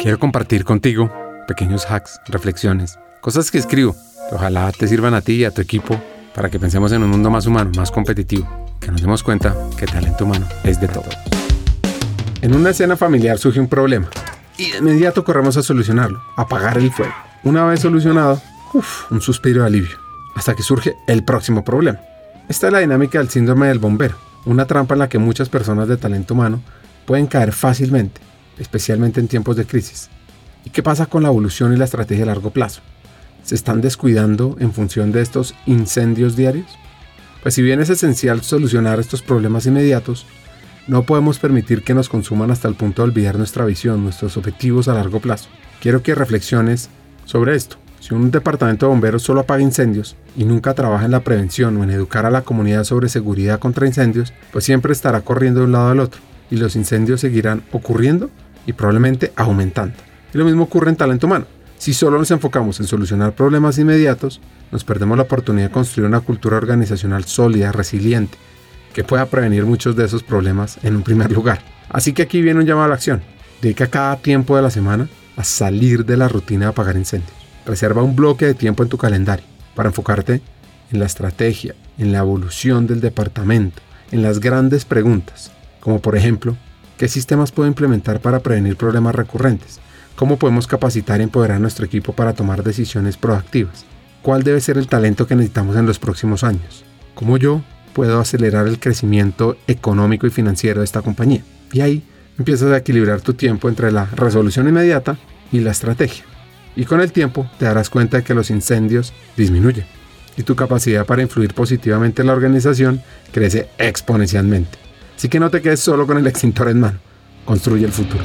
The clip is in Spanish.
Quiero compartir contigo pequeños hacks, reflexiones, cosas que escribo que ojalá te sirvan a ti y a tu equipo para que pensemos en un mundo más humano, más competitivo, que nos demos cuenta que talento humano es de todo. En una escena familiar surge un problema y de inmediato corremos a solucionarlo, apagar el fuego. Una vez solucionado, un suspiro de alivio, hasta que surge el próximo problema. Esta es la dinámica del síndrome del bombero, una trampa en la que muchas personas de talento humano pueden caer fácilmente, especialmente en tiempos de crisis. ¿Y qué pasa con la evolución y la estrategia a largo plazo? ¿Se están descuidando en función de estos incendios diarios? Pues si bien es esencial solucionar estos problemas inmediatos, no podemos permitir que nos consuman hasta el punto de olvidar nuestra visión, nuestros objetivos a largo plazo. Quiero que reflexiones sobre esto. Si un departamento de bomberos solo apaga incendios y nunca trabaja en la prevención o en educar a la comunidad sobre seguridad contra incendios, pues siempre estará corriendo de un lado al otro y los incendios seguirán ocurriendo y probablemente aumentando. Y lo mismo ocurre en talento humano. Si solo nos enfocamos en solucionar problemas inmediatos, nos perdemos la oportunidad de construir una cultura organizacional sólida, resiliente, que pueda prevenir muchos de esos problemas en un primer lugar. Así que aquí viene un llamado a la acción. Dedica cada tiempo de la semana a salir de la rutina de apagar incendios. Reserva un bloque de tiempo en tu calendario para enfocarte en la estrategia, en la evolución del departamento, en las grandes preguntas, como por ejemplo, ¿qué sistemas puedo implementar para prevenir problemas recurrentes? ¿Cómo podemos capacitar y empoderar a nuestro equipo para tomar decisiones proactivas? ¿Cuál debe ser el talento que necesitamos en los próximos años? ¿Cómo yo puedo acelerar el crecimiento económico y financiero de esta compañía? Y ahí empiezas a equilibrar tu tiempo entre la resolución inmediata y la estrategia y con el tiempo te darás cuenta de que los incendios disminuyen y tu capacidad para influir positivamente en la organización crece exponencialmente. Así que no te quedes solo con el extintor en mano, construye el futuro.